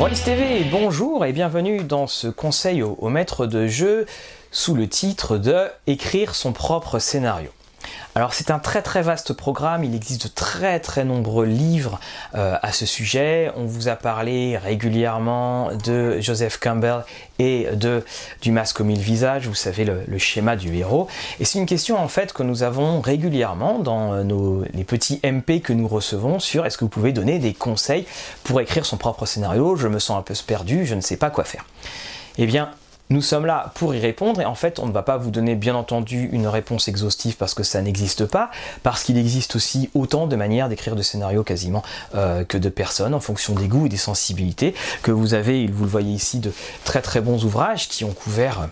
Wallis TV, bonjour et bienvenue dans ce conseil au maître de jeu sous le titre de Écrire son propre scénario. Alors c'est un très très vaste programme, il existe de très très nombreux livres euh, à ce sujet. On vous a parlé régulièrement de Joseph Campbell et de Du masque au mille visages, vous savez le, le schéma du héros. Et c'est une question en fait que nous avons régulièrement dans euh, nos, les petits MP que nous recevons sur est-ce que vous pouvez donner des conseils pour écrire son propre scénario Je me sens un peu perdu, je ne sais pas quoi faire. Eh bien, nous sommes là pour y répondre et en fait on ne va pas vous donner bien entendu une réponse exhaustive parce que ça n'existe pas, parce qu'il existe aussi autant de manières d'écrire de scénarios quasiment euh, que de personnes en fonction des goûts et des sensibilités, que vous avez, vous le voyez ici, de très très bons ouvrages qui ont couvert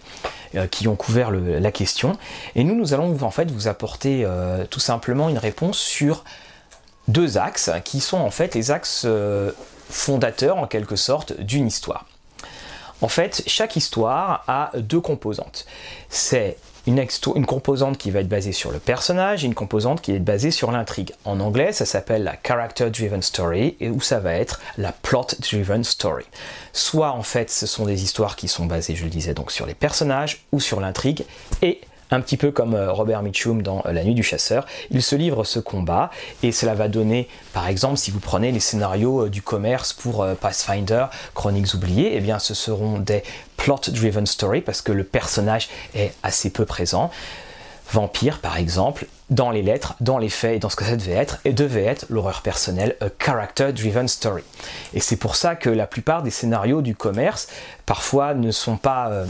euh, qui ont couvert la question. Et nous, nous allons en fait vous apporter euh, tout simplement une réponse sur deux axes qui sont en fait les axes fondateurs en quelque sorte d'une histoire. En fait, chaque histoire a deux composantes. C'est une, composante qui va être basée sur le personnage et une composante qui est basée sur l'intrigue. En anglais, ça s'appelle la character driven story et où ça va être la plot driven story. Soit en fait, ce sont des histoires qui sont basées, je le disais, donc sur les personnages ou sur l'intrigue et un petit peu comme euh, Robert Mitchum dans euh, La Nuit du Chasseur, il se livre ce combat et cela va donner, par exemple, si vous prenez les scénarios euh, du commerce pour Pathfinder, Chroniques oubliées, eh bien ce seront des plot-driven stories parce que le personnage est assez peu présent. Vampire, par exemple, dans les lettres, dans les faits et dans ce que ça devait être, et devait être l'horreur personnelle, a character-driven story. Et c'est pour ça que la plupart des scénarios du commerce, parfois, ne sont pas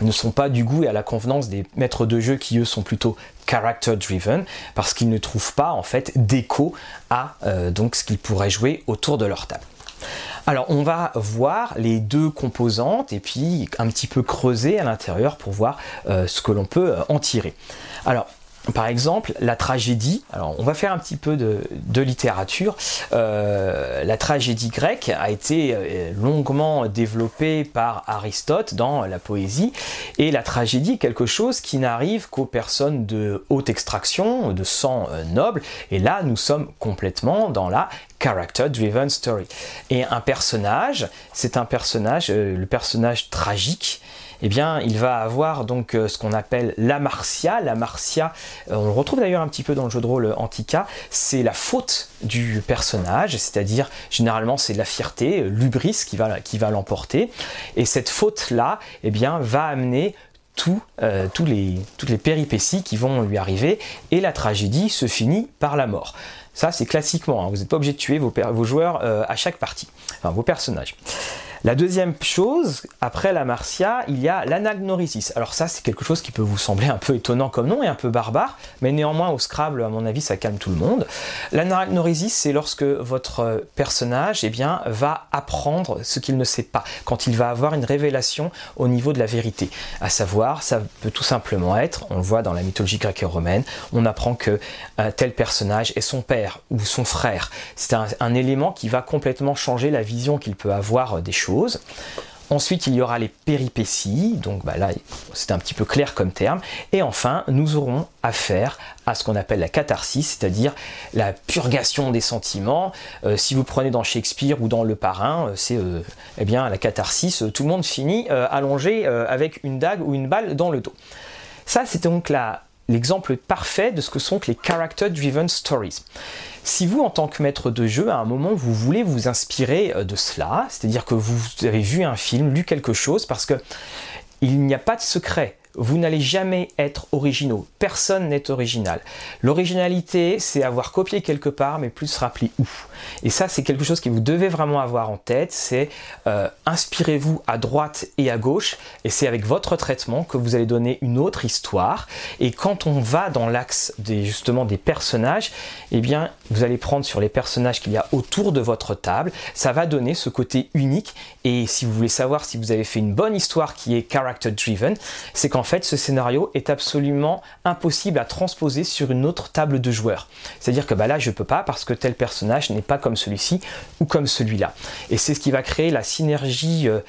ne sont pas du goût et à la convenance des maîtres de jeu qui eux sont plutôt character driven parce qu'ils ne trouvent pas en fait d'écho à euh, ce qu'ils pourraient jouer autour de leur table. Alors on va voir les deux composantes et puis un petit peu creuser à l'intérieur pour voir euh, ce que l'on peut euh, en tirer. Alors par exemple, la tragédie, alors on va faire un petit peu de, littérature, euh, la tragédie grecque a été euh, longuement développée par Aristote dans la poésie, et la tragédie quelque chose qui n'arrive qu'aux personnes de haute extraction, de sang euh, noble, et là nous sommes complètement dans la character driven story. Et un personnage, c'est un personnage, le personnage tragique, eh bien, il va avoir donc euh, ce qu'on appelle la martia. La martia, euh, on le retrouve d'ailleurs un petit peu dans le jeu de rôle Antica, c'est la faute du personnage, c'est-à-dire généralement c'est la fierté, l'ubris qui va, qui va l'emporter. Et cette faute-là, eh bien, va amener euh, toutes les péripéties qui vont lui arriver et la tragédie se finit par la mort. Ça, c'est classiquement, hein, vous n'êtes pas obligé de tuer vos, joueurs euh, à chaque partie, enfin vos personnages. La deuxième chose, après la Martia, il y a l'anagnorisis. Alors ça, c'est quelque chose qui peut vous sembler un peu étonnant comme nom et un peu barbare, mais néanmoins au Scrabble, à mon avis, ça calme tout le monde. L'anagnorisis, c'est lorsque votre personnage eh bien, va apprendre ce qu'il ne sait pas, quand il va avoir une révélation au niveau de la vérité. À savoir, ça peut tout simplement être, on le voit dans la mythologie grecque et romaine, on apprend que un tel personnage est son père ou son frère. C'est un, un élément qui va complètement changer la vision qu'il peut avoir des choses Ensuite, il y aura les péripéties, donc bah là, c'est un petit peu clair comme terme. Et enfin, nous aurons affaire à ce qu'on appelle la catharsis, c'est-à-dire la purgation des sentiments. Euh, si vous prenez dans Shakespeare ou dans Le Parrain, euh, c'est euh, eh bien la catharsis, tout le monde finit allongé avec une dague ou une balle dans le dos. Ça, c'est donc la, l'exemple parfait de ce que sont les character-driven stories. Si vous, en tant que maître de jeu, à un moment, vous voulez vous inspirer de cela, c'est-à-dire que vous avez vu un film, lu quelque chose, parce que il n'y a pas de secret vous n'allez jamais être originaux. Personne n'est original. L'originalité, c'est avoir copié quelque part, mais plus se rappeler où. Et ça, c'est quelque chose que vous devez vraiment avoir en tête. C'est euh, inspirez-vous à droite et à gauche, et c'est avec votre traitement que vous allez donner une autre histoire. Et quand on va dans l'axe des justement des personnages, eh bien, vous allez prendre sur les personnages qu'il y a autour de votre table. Ça va donner ce côté unique. Et si vous voulez savoir si vous avez fait une bonne histoire qui est character driven, c'est quand en fait, ce scénario est absolument impossible à transposer sur une autre table de joueurs. C'est-à-dire que bah là, je peux pas parce que tel personnage n'est pas comme celui-ci ou comme celui-là. Et c'est ce qui va créer la synergie euh,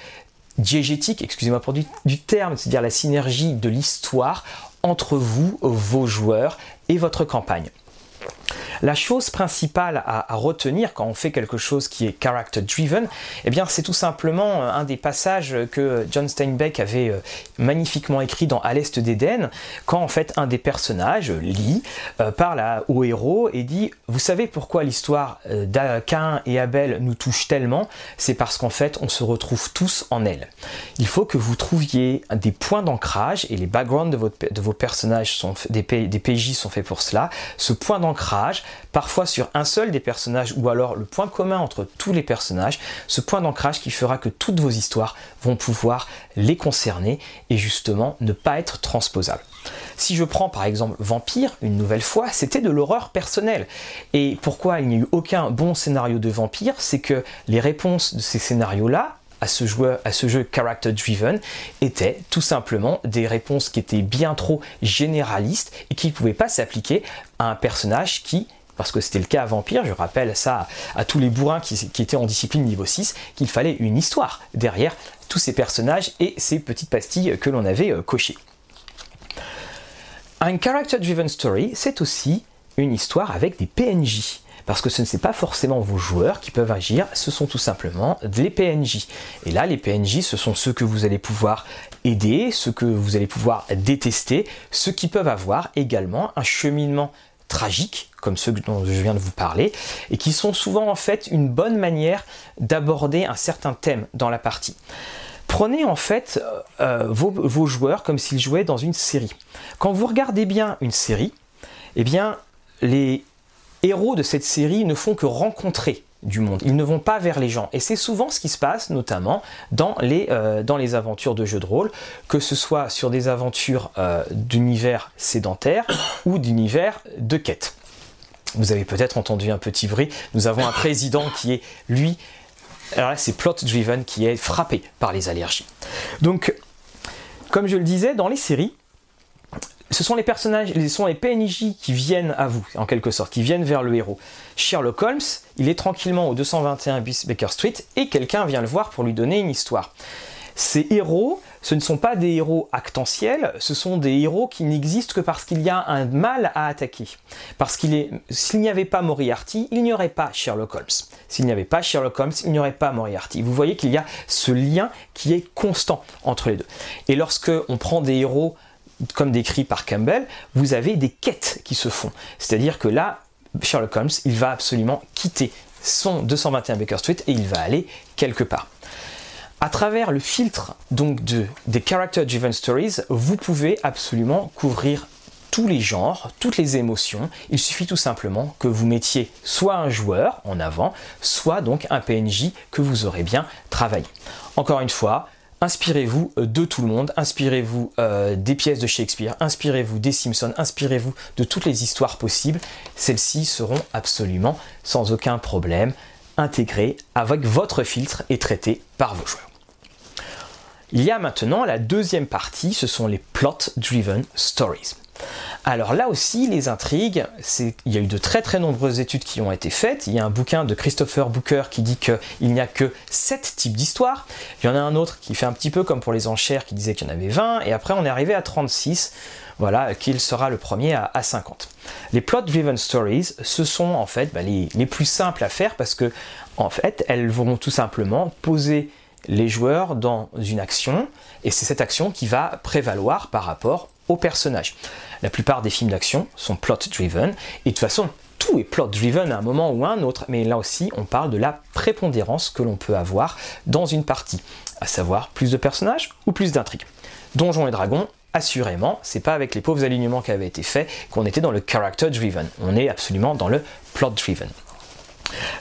diégétique, excusez-moi pour du, du terme, c'est-à-dire la synergie de l'histoire entre vous, vos joueurs et votre campagne. La chose principale à, retenir quand on fait quelque chose qui est character driven, eh bien c'est tout simplement un des passages que John Steinbeck avait euh, magnifiquement écrit dans À l'Est d'Éden, quand en fait un des personnages, Lee, euh, parle au héros et dit Vous savez pourquoi l'histoire euh, d'Aquin et Abel nous touche tellement? C'est parce qu'en fait on se retrouve tous en elle. Il faut que vous trouviez des points d'ancrage et les backgrounds de, vos personnages sont des PJ sont faits pour cela. Ce point d'ancrage, parfois sur un seul des personnages ou alors le point commun entre tous les personnages, ce point d'ancrage qui fera que toutes vos histoires vont pouvoir les concerner et justement ne pas être transposables. Si je prends par exemple Vampire, une nouvelle fois, c'était de l'horreur personnelle. Et pourquoi il n'y a eu aucun bon scénario de Vampire C'est que les réponses de ces scénarios-là à ce, jeu, à ce jeu character driven étaient tout simplement des réponses qui étaient bien trop généralistes et qui ne pouvaient pas s'appliquer à un personnage qui parce que c'était le cas à Vampire, je rappelle ça à, tous les bourrins qui, étaient en discipline niveau 6, qu'il fallait une histoire derrière tous ces personnages et ces petites pastilles que l'on avait euh, cochées. Un character-driven story, c'est aussi une histoire avec des PNJ. Parce que ce ne sont pas forcément vos joueurs qui peuvent agir, ce sont tout simplement des PNJ. Et là, les PNJ, ce sont ceux que vous allez pouvoir aider, ceux que vous allez pouvoir détester, ceux qui peuvent avoir également un cheminement tragique, comme ceux dont je viens de vous parler, et qui sont souvent en fait une bonne manière d'aborder un certain thème dans la partie. Prenez en fait euh, vos, joueurs comme s'ils jouaient dans une série. Quand vous regardez bien une série, eh bien, les héros de cette série ne font que rencontrer du monde. Ils ne vont pas vers les gens. Et c'est souvent ce qui se passe, notamment dans les, euh, aventures de jeux de rôle, que ce soit sur des aventures euh, d'univers sédentaire ou d'univers de quête. Vous avez peut-être entendu un petit bruit. Nous avons un président qui est, lui, alors là, c'est plot driven qui est frappé par les allergies. Donc, comme je le disais, dans les séries, ce sont les personnages, ce sont les PNJ qui viennent à vous, en quelque sorte, qui viennent vers le héros. Sherlock Holmes, il est tranquillement au 221 Baker Street et quelqu'un vient le voir pour lui donner une histoire. Ces héros, ce ne sont pas des héros actentiels, ce sont des héros qui n'existent que parce qu'il y a un mal à attaquer. Parce qu'il est, s'il n'y avait pas Moriarty, il n'y aurait pas Sherlock Holmes. S'il n'y avait pas Sherlock Holmes, il n'y aurait pas Moriarty. Vous voyez qu'il y a ce lien qui est constant entre les deux. Et lorsque on prend des héros comme décrit par Campbell, vous avez des quêtes qui se font. C'est-à-dire que là, Sherlock Holmes, il va absolument quitter son 221 Baker Street et il va aller quelque part. À travers le filtre donc de, des Character Driven Stories, vous pouvez absolument couvrir tous les genres, toutes les émotions. Il suffit tout simplement que vous mettiez soit un joueur en avant, soit donc un PNJ que vous aurez bien travaillé. Encore une fois, inspirez-vous de tout le monde, inspirez-vous euh, des pièces de Shakespeare, inspirez-vous des Simpsons, inspirez-vous de toutes les histoires possibles. Celles-ci seront absolument sans aucun problème intégrées avec votre filtre et traitées par vos joueurs. Il y a maintenant la deuxième partie, ce sont les plot-driven stories. Alors là aussi, les intrigues, il y a eu de très très nombreuses études qui ont été faites. Il y a un bouquin de Christopher Booker qui dit qu'il n'y a que 7 types d'histoires. Il y en a un autre qui fait un petit peu comme pour les enchères qui disait qu'il y en avait 20. Et après, on est arrivé à 36. Voilà, qu'il sera le premier à, 50. Les plot-driven stories, ce sont en fait bah, les, les plus simples à faire parce que en fait, elles vont tout simplement poser les joueurs dans une action, et c'est cette action qui va prévaloir par rapport au personnage. La plupart des films d'action sont plot-driven, et de toute façon, tout est plot-driven à un moment ou à un autre, mais là aussi, on parle de la prépondérance que l'on peut avoir dans une partie, à savoir plus de personnages ou plus d'intrigues. Donjons et Dragons, assurément, c'est pas avec les pauvres alignements qui avaient été faits qu'on était dans le character driven. On est absolument dans le plot driven.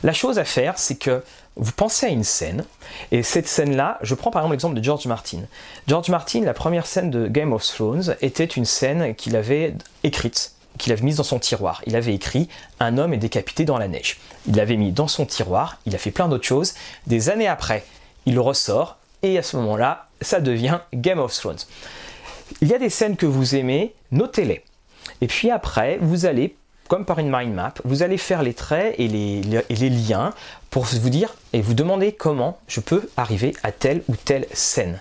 La chose à faire, c'est que vous pensez à une scène, et cette scène-là, je prends par exemple l'exemple de George Martin. George Martin, la première scène de Game of Thrones était une scène qu'il avait écrite, qu'il avait mise dans son tiroir. Il avait écrit Un homme est décapité dans la neige. Il l'avait mis dans son tiroir, il a fait plein d'autres choses. Des années après, il ressort, et à ce moment-là, ça devient Game of Thrones. Il y a des scènes que vous aimez, notez-les. Et puis après, vous allez comme par une mind map, vous allez faire les traits et les, liens pour vous dire et vous demander comment je peux arriver à telle ou telle scène.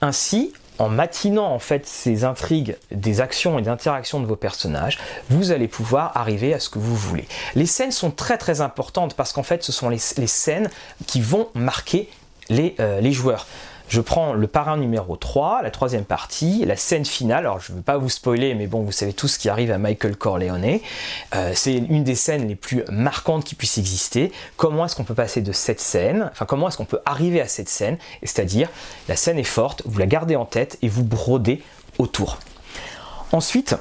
Ainsi, en matinant en fait ces intrigues des actions et des interactions de vos personnages, vous allez pouvoir arriver à ce que vous voulez. Les scènes sont très très importantes parce qu'en fait ce sont les, scènes qui vont marquer les, euh, les joueurs je prends le parrain numéro 3, la troisième partie, la scène finale. Alors, je ne veux pas vous spoiler, mais bon, vous savez tout ce qui arrive à Michael Corleone. Euh, c'est une des scènes les plus marquantes qui puisse exister. Comment est-ce qu'on peut passer de cette scène, enfin, comment est-ce qu'on peut arriver à cette scène? C'est-à-dire, la scène est forte, vous la gardez en tête et vous brodez autour. Ensuite,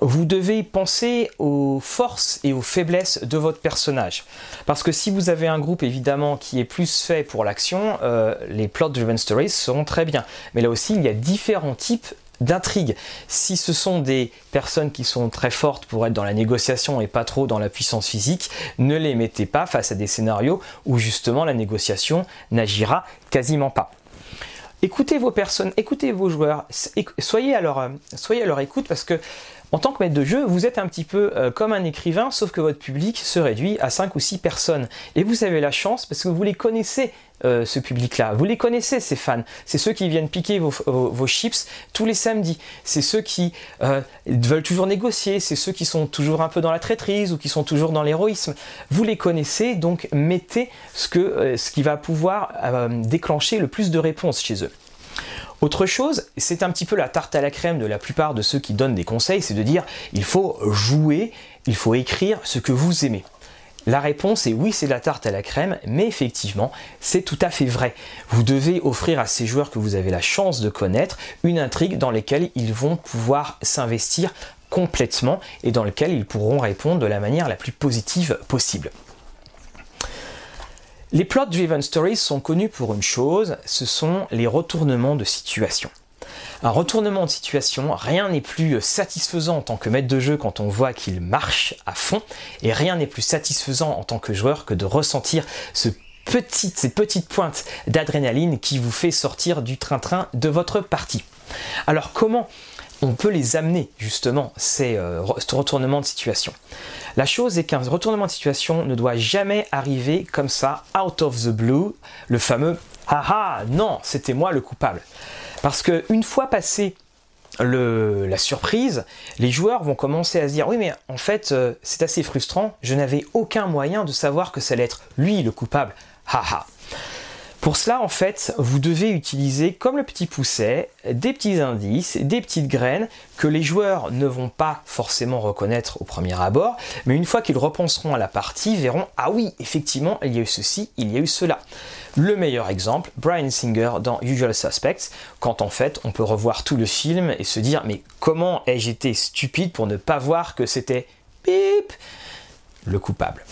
vous devez penser aux forces et aux faiblesses de votre personnage. Parce que si vous avez un groupe évidemment qui est plus fait pour l'action, euh, les plot-driven stories seront très bien. Mais là aussi, il y a différents types d'intrigues. Si ce sont des personnes qui sont très fortes pour être dans la négociation et pas trop dans la puissance physique, ne les mettez pas face à des scénarios où justement la négociation n'agira quasiment pas. Écoutez vos personnes, écoutez vos joueurs, soyez soyez à leur écoute parce que en tant que maître de jeu, vous êtes un petit peu euh, comme un écrivain, sauf que votre public se réduit à 5 ou 6 personnes. Et vous avez la chance parce que vous les connaissez, euh, ce public-là. Vous les connaissez, ces fans. C'est ceux qui viennent piquer vos, chips tous les samedis. C'est ceux qui euh, veulent toujours négocier. C'est ceux qui sont toujours un peu dans la traîtrise ou qui sont toujours dans l'héroïsme. Vous les connaissez, donc mettez ce, qui va pouvoir déclencher le plus de réponses chez eux. Autre chose, c'est un petit peu la tarte à la crème de la plupart de ceux qui donnent des conseils, c'est de dire il faut jouer, il faut écrire ce que vous aimez. La réponse est oui, c'est la tarte à la crème, mais effectivement, c'est tout à fait vrai. Vous devez offrir à ces joueurs que vous avez la chance de connaître une intrigue dans laquelle ils vont pouvoir s'investir complètement et dans laquelle ils pourront répondre de la manière la plus positive possible. Les plot-driven stories sont connus pour une chose, ce sont les retournements de situation. Un retournement de situation, rien n'est plus satisfaisant en tant que maître de jeu quand on voit qu'il marche à fond, et rien n'est plus satisfaisant en tant que joueur que de ressentir ces petites pointes d'adrénaline qui vous fait sortir du train-train de votre partie. Alors comment on peut les amener justement ces euh, retournements de situation. La chose est qu'un retournement de situation ne doit jamais arriver comme ça, out of the blue, le fameux ah non, c'était moi le coupable. Parce que une fois passé la surprise, les joueurs vont commencer à se dire oui mais en fait euh, c'est assez frustrant, je n'avais aucun moyen de savoir que ça allait être lui le coupable. Haha. Pour cela, en fait, vous devez utiliser, comme le petit pousset, des petits indices, des petites graines que les joueurs ne vont pas forcément reconnaître au premier abord, mais une fois qu'ils repenseront à la partie, verront Ah oui, effectivement, il y a eu ceci, il y a eu cela. Le meilleur exemple, Brian Singer dans Usual Suspects, quand en fait on peut revoir tout le film et se dire Mais comment ai-je été stupide pour ne pas voir que c'était pip le coupable.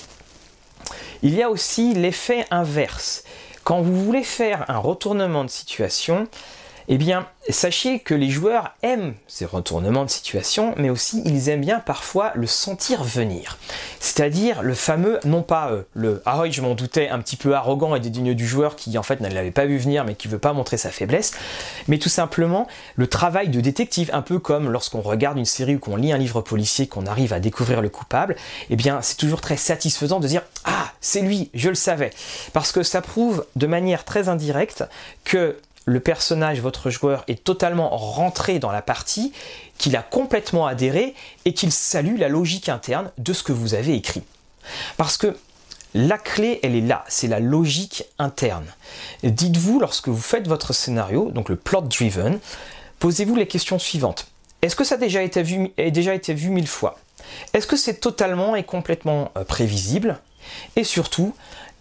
Il y a aussi l'effet inverse. Quand vous voulez faire un retournement de situation, eh bien, sachez que les joueurs aiment ces retournements de situation, mais aussi ils aiment bien parfois le sentir venir. C'est-à-dire le fameux, non pas euh, le ah oui, je m'en doutais, un petit peu arrogant et dédaigneux du joueur qui en fait ne l'avait pas vu venir mais qui veut pas montrer sa faiblesse, mais tout simplement le travail de détective, un peu comme lorsqu'on regarde une série ou qu'on lit un livre policier, qu'on arrive à découvrir le coupable, eh bien, c'est toujours très satisfaisant de dire ah, c'est lui, je le savais. Parce que ça prouve de manière très indirecte que le personnage, votre joueur, est totalement rentré dans la partie, qu'il a complètement adhéré et qu'il salue la logique interne de ce que vous avez écrit. Parce que la clé, elle est là, c'est la logique interne. Dites-vous, lorsque vous faites votre scénario, donc le plot driven, posez-vous les questions suivantes. Est-ce que ça a déjà été vu, a déjà été vu mille fois? Est-ce que c'est totalement et complètement euh, prévisible? Et surtout,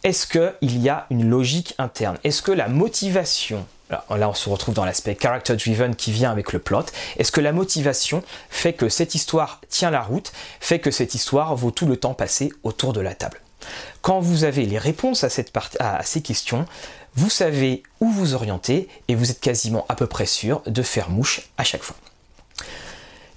est-ce qu'il y a une logique interne? Est-ce que la motivation là, on se retrouve dans l'aspect character driven qui vient avec le plot. Est-ce que la motivation fait que cette histoire tient la route, fait que cette histoire vaut tout le temps passé autour de la table? Quand vous avez les réponses à, à ces questions, vous savez où vous orienter et vous êtes quasiment à peu près sûr de faire mouche à chaque fois.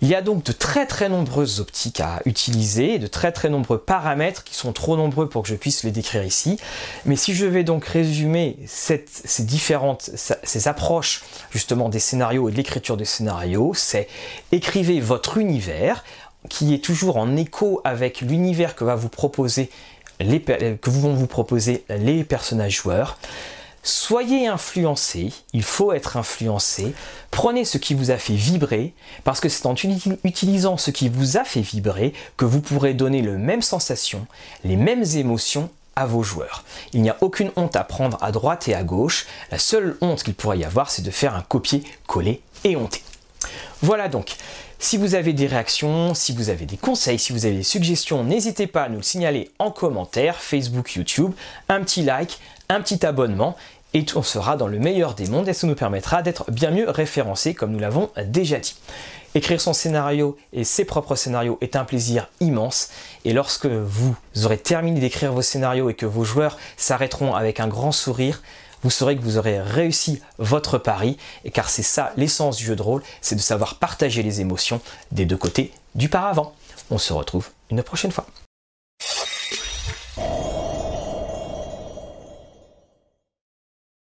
Il y a donc de très très nombreuses optiques à utiliser, de très très nombreux paramètres qui sont trop nombreux pour que je puisse les décrire ici. Mais si je vais donc résumer ces différentes ces approches justement des scénarios et de l'écriture des scénarios, c'est écrivez votre univers qui est toujours en écho avec l'univers que vous proposer que vont vous proposer les personnages joueurs. Soyez influencé, il faut être influencé. Prenez ce qui vous a fait vibrer, parce que c'est en utilisant ce qui vous a fait vibrer que vous pourrez donner les mêmes sensations, les mêmes émotions à vos joueurs. Il n'y a aucune honte à prendre à droite et à gauche. La seule honte qu'il pourrait y avoir, c'est de faire un copier-coller et honter. Voilà donc. Si vous avez des réactions, si vous avez des conseils, si vous avez des suggestions, n'hésitez pas à nous le signaler en commentaire, Facebook, YouTube, un petit like, un petit abonnement et on sera dans le meilleur des mondes et ça nous permettra d'être bien mieux référencés comme nous l'avons déjà dit. Écrire son scénario et ses propres scénarios est un plaisir immense et lorsque vous aurez terminé d'écrire vos scénarios et que vos joueurs s'arrêteront avec un grand sourire, vous saurez que vous aurez réussi votre pari, car c'est ça l'essence du jeu de rôle, c'est de savoir partager les émotions des deux côtés du paravent. On se retrouve une prochaine fois.